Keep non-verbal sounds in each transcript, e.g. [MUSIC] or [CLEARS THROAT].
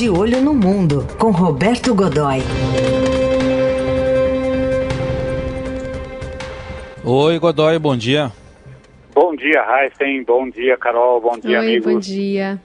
De Olho no Mundo, com Roberto Godoy. Oi, Godoy, bom dia. Bom dia, Heisen. Bom dia, Carol. Bom dia, Oi, amigos. bom dia.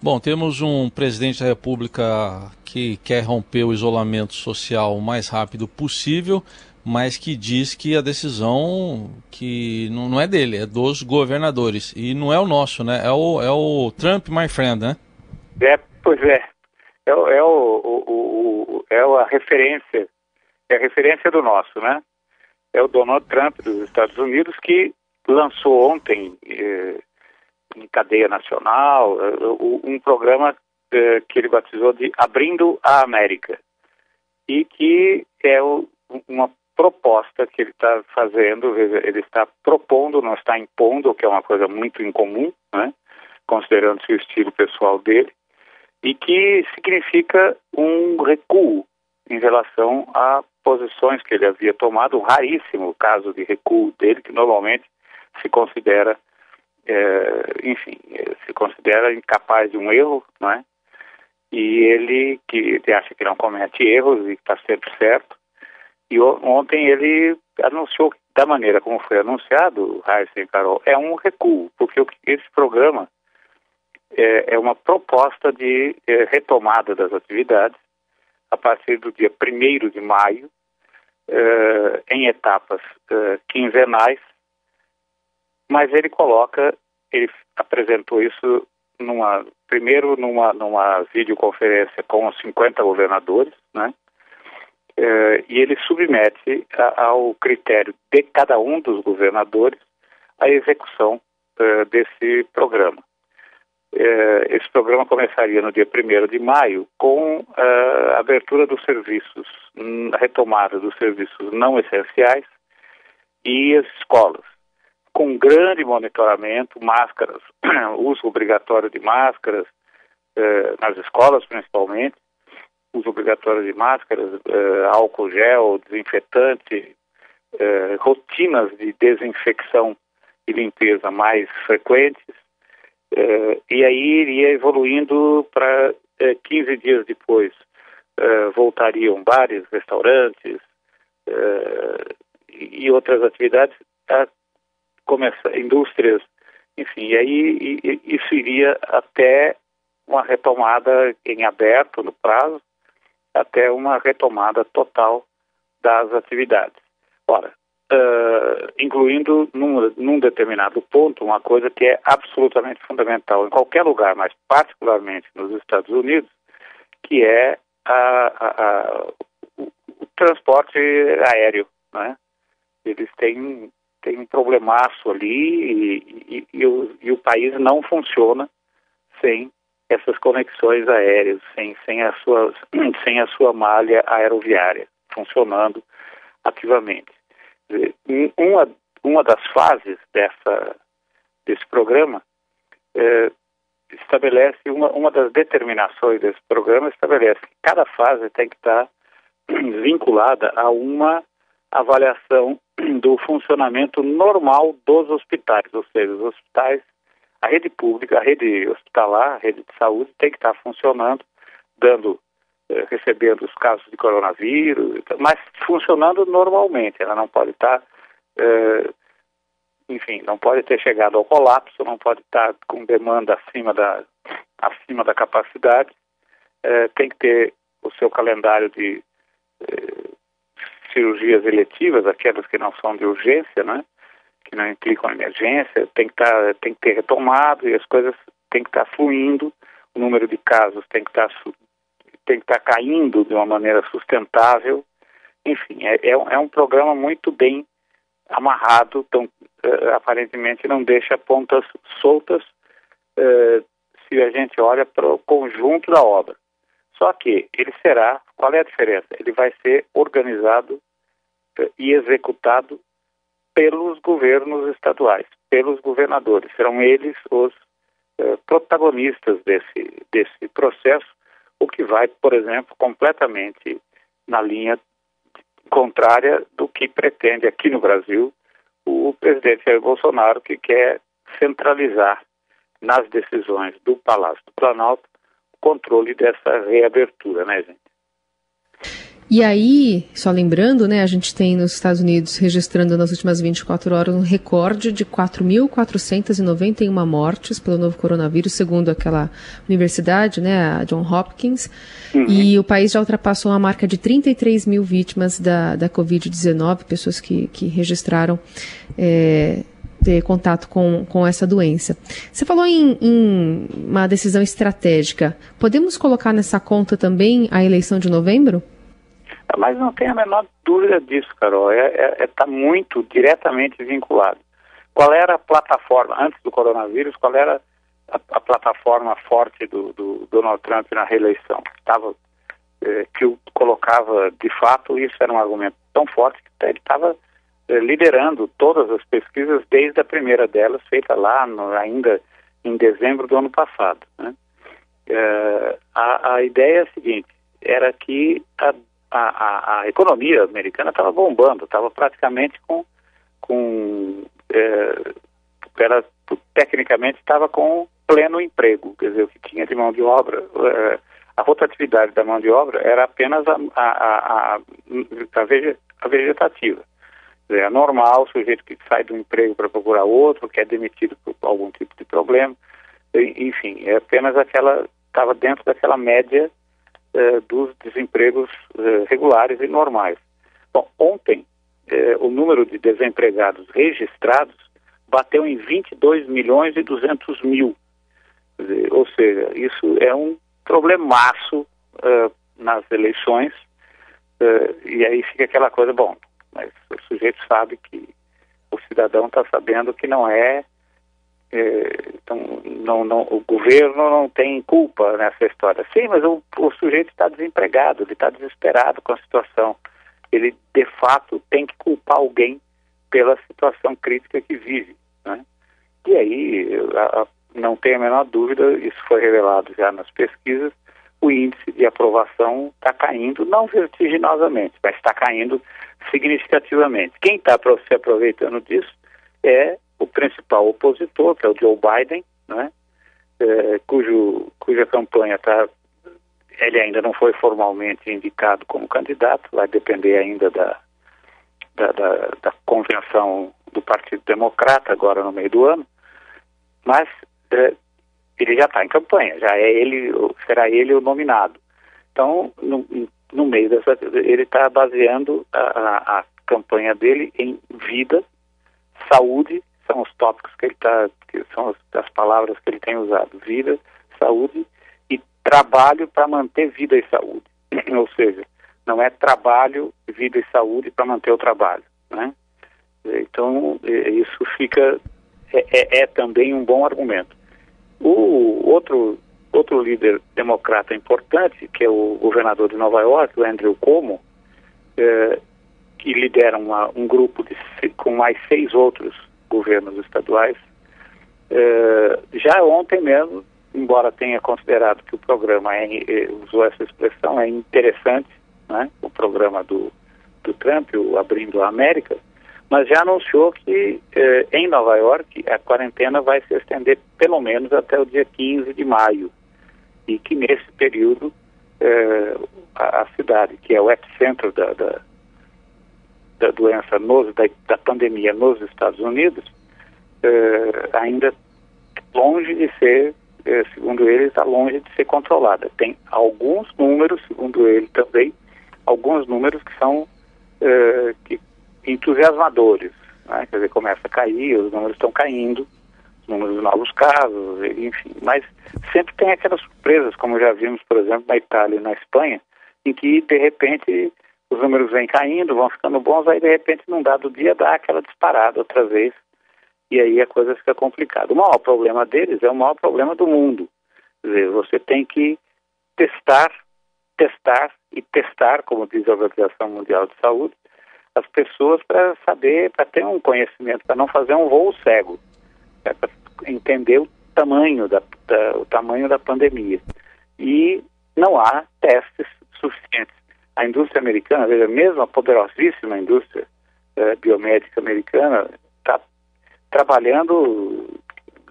Bom, temos um presidente da República que quer romper o isolamento social o mais rápido possível, mas que diz que a decisão que não, não é dele, é dos governadores. E não é o nosso, né? É o, é o Trump, my friend, né? É, pois é. É, é, o, o, o- é a referência, é a referência do nosso, né? É o Donald Trump dos Estados Unidos que lançou ontem eh, em cadeia nacional eh, um programa eh, que ele batizou de Abrindo a América e que é o- uma proposta que ele está fazendo, ele está propondo, não está impondo, que é uma coisa muito incomum, né? considerando-se o estilo pessoal dele, e que significa um recuo em relação a posições que ele havia tomado, um raríssimo caso de recuo dele, que normalmente se considera, eh, enfim, eh, se considera incapaz de um erro, não é? E ele que ele acha que não comete erros e está sempre certo. E ontem ele anunciou da maneira como foi anunciado, Heisen e Carol, é um recuo, porque esse programa é, é uma proposta de eh, retomada das atividades a partir do dia 1 de maio, eh, em etapas quinzenais, mas ele coloca, ele apresentou isso numa, primeiro numa, numa videoconferência com os 50 governadores, né? E ele submete ao critério de cada um dos governadores a execução desse programa. Eh, esse programa começaria no dia 1 de maio com eh, a abertura dos serviços, hum, a retomada dos serviços não essenciais e as escolas, com grande monitoramento, máscaras, [CLEARS THROAT] uso obrigatório de máscaras eh, nas escolas principalmente, uso obrigatório de máscaras, eh, álcool gel, desinfetante, eh, rotinas de desinfecção e limpeza mais frequentes, eh, e aí iria evoluindo para 15 dias depois. eh, voltariam bares, restaurantes eh, e outras atividades, a começar, indústrias, enfim, e aí isso iria até uma retomada em aberto no prazo, até uma retomada total das atividades. Ora, eh, incluindo num, num determinado ponto uma coisa que é absolutamente fundamental em qualquer lugar, mas particularmente nos Estados Unidos, que é a- a- a- o, o transporte aéreo, né? Eles têm, têm um problemaço ali e, e- e o, e o país não funciona sem essas conexões aéreas, sem, sem, a sua, [CLEARS THROAT] sem a sua malha aeroviária funcionando ativamente. Um- Uma, uma das fases dessa, desse programa eh, estabelece, uma, uma das determinações desse programa estabelece que cada fase tem que estar [CLEARS THROAT] vinculada a uma avaliação do funcionamento normal dos hospitais, ou seja, os hospitais, a rede pública, a rede hospitalar, a rede de saúde tem que estar funcionando, dando, eh, recebendo os casos de coronavírus, mas funcionando normalmente, ela não pode estar, eh, enfim, não pode ter chegado ao colapso, não pode estar com demanda acima da, acima da capacidade, eh, tem que ter o seu calendário de eh, cirurgias eletivas, aquelas que não são de urgência, né? que não implicam emergência, tem que, tá, tem que ter retomado e as coisas têm que estar fluindo, o número de casos tem que estar tem que estar caindo de uma maneira sustentável. Enfim, é, é, um- é um programa muito bem amarrado, então eh, aparentemente não deixa pontas soltas eh, se a gente olha para o conjunto da obra. Só que ele será, qual é a diferença? Ele vai ser organizado eh, e executado pelos governos estaduais, pelos governadores. Serão eles os protagonistas desse, desse processo, o que vai, por exemplo, completamente na linha contrária do que pretende aqui no Brasil o presidente Jair Bolsonaro, que quer centralizar nas decisões do Palácio do Planalto controle dessa reabertura, né, gente? E aí, só lembrando, né, a gente tem nos Estados Unidos registrando nas últimas 24 horas um recorde de 4.491 mortes pelo novo coronavírus, segundo aquela universidade, né, a John Hopkins. Uhum. E o país já ultrapassou a marca de 33 mil vítimas da, da Covid-19, pessoas que, que registraram é, ter contato com, com essa doença. Você falou em, em uma decisão estratégica. Podemos colocar nessa conta também a eleição de novembro? Mas não tem a menor dúvida disso, Carol. É, é, é tá muito diretamente vinculado. Qual era a plataforma, antes do coronavírus, qual era a, a plataforma forte do, do, Donald Trump na reeleição? Estava, é, que o colocava, de fato, isso era um argumento tão forte que ele estava é, liderando todas as pesquisas desde a primeira delas, feita lá no, ainda em dezembro do ano passado. Né? A, a ideia é a seguinte, era que a a, a, a economia americana estava bombando, estava praticamente com, com é, era, tecnicamente estava com pleno emprego, quer dizer, o que tinha de mão de obra, é, a rotatividade da mão de obra era apenas a, a, a, a vegetativa. É normal o sujeito que sai do emprego para procurar outro, que é demitido por algum tipo de problema, enfim, é apenas aquela, estava dentro daquela média eh, dos desempregos eh, regulares e normais. Bom, ontem eh, o número de desempregados registrados bateu em 22 milhões e 200 mil. Ou seja, isso é um problemaço nas eleições e aí fica aquela coisa, bom, mas o sujeito sabe que o cidadão está sabendo que não é, então, não, não, o governo não tem culpa nessa história. Sim, mas o, o sujeito está desempregado, ele está desesperado com a situação. Ele, de fato, tem que culpar alguém pela situação crítica que vive. Né? E aí, a, a, não tem a menor dúvida, isso foi revelado já nas pesquisas, o índice de aprovação está caindo, não vertiginosamente, mas está caindo significativamente. Quem está se aproveitando disso é o principal opositor, que é o Joe Biden, né, é, cujo, cuja campanha está. Ele ainda não foi formalmente indicado como candidato, vai depender ainda da, da, da, da convenção do Partido Democrata, agora no meio do ano, mas é, ele já está em campanha, já é ele, será ele o nominado. Então, no, no meio dessa, ele está baseando a, a, a campanha dele em vida, saúde são os tópicos que ele está, são as, as palavras que ele tem usado: vida, saúde e trabalho para manter vida e saúde. [CLEARS THROAT] Ou seja, não é trabalho, vida e saúde para manter o trabalho, né? Então isso fica é, é, é, também um bom argumento. O outro outro líder democrata importante, que é o governador de Nova York, o Andrew Cuomo, é, que lidera uma, um grupo de, com mais seis outros governos estaduais. É, já ontem mesmo, embora tenha considerado que o programa é, é, usou essa expressão, é interessante, né, o programa do, do Trump, o Abrindo a América, mas já anunciou que é, em Nova York a quarentena vai se estender pelo menos até o dia 15 de maio e que nesse período a, a, cidade, que é o epicentro da, da da doença, nos, da, da pandemia nos Estados Unidos, eh, ainda longe de ser, eh, segundo ele, está longe de ser controlada. Tem alguns números, segundo ele também, alguns números que são eh, que, entusiasmadores. Né? Quer dizer, começa a cair, os números estão caindo, os números de novos casos, enfim. Mas sempre tem aquelas surpresas, como já vimos, por exemplo, na Itália e na Espanha, em que, de repente, os números vêm caindo, vão ficando bons, aí de repente num dado dia dá aquela disparada outra vez e aí a coisa fica complicada. O maior problema deles é o maior problema do mundo. Quer dizer, você tem que testar, testar e testar, como diz a Organização Mundial de Saúde, as pessoas para saber, para ter um conhecimento, para não fazer um voo cego, né, para entender o tamanho da, da, o tamanho da pandemia. E não há testes suficientes a indústria americana, veja, mesmo a poderosíssima indústria eh, biomédica americana, está trabalhando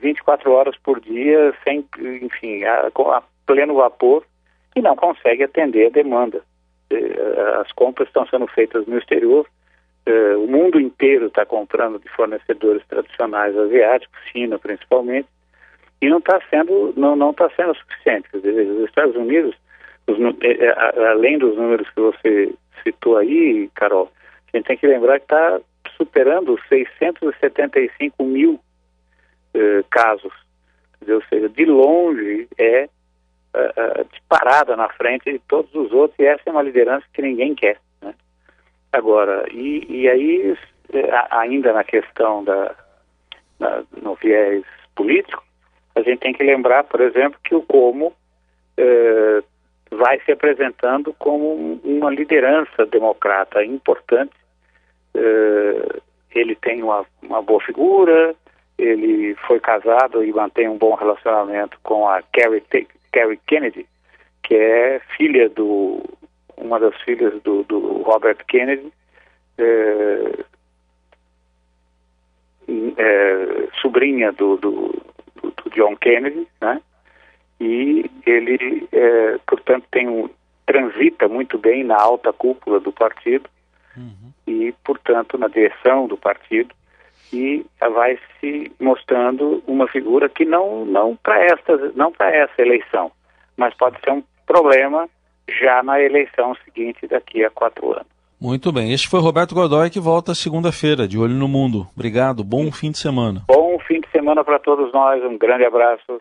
24 horas por dia, sem, enfim, a, a, pleno vapor e não consegue atender a demanda. Eh, as compras estão sendo feitas no exterior, eh, o mundo inteiro está comprando de fornecedores tradicionais asiáticos, China principalmente, e não está sendo não está sendo suficiente. Dizer, os Estados Unidos, os, além dos números que você citou aí, Carol, a gente tem que lembrar que está superando 675 mil eh, casos. Ou seja, de longe é uh, disparada na frente de todos os outros e essa é uma liderança que ninguém quer. Né? Agora, e, e aí, ainda na questão da, no viés político, a gente tem que lembrar, por exemplo, que o Como uh, vai se apresentando como uma liderança democrata importante. Uh, ele tem uma, uma boa figura, ele foi casado e mantém um bom relacionamento com a Carrie Kennedy, que é filha do uma das filhas do, do Robert Kennedy, é, é, sobrinha do, do, do, John Kennedy, né? E ele, é, portanto, tem um, transita muito bem na alta cúpula do partido uhum. e, portanto, na direção do partido e vai se mostrando uma figura que não não para esta não para essa eleição, mas pode ser um problema já na eleição seguinte daqui a quatro anos. Muito bem. Este foi Roberto Godoy que volta segunda-feira, de olho no mundo. Obrigado. Bom fim de semana. Bom fim de semana para todos nós. Um grande abraço.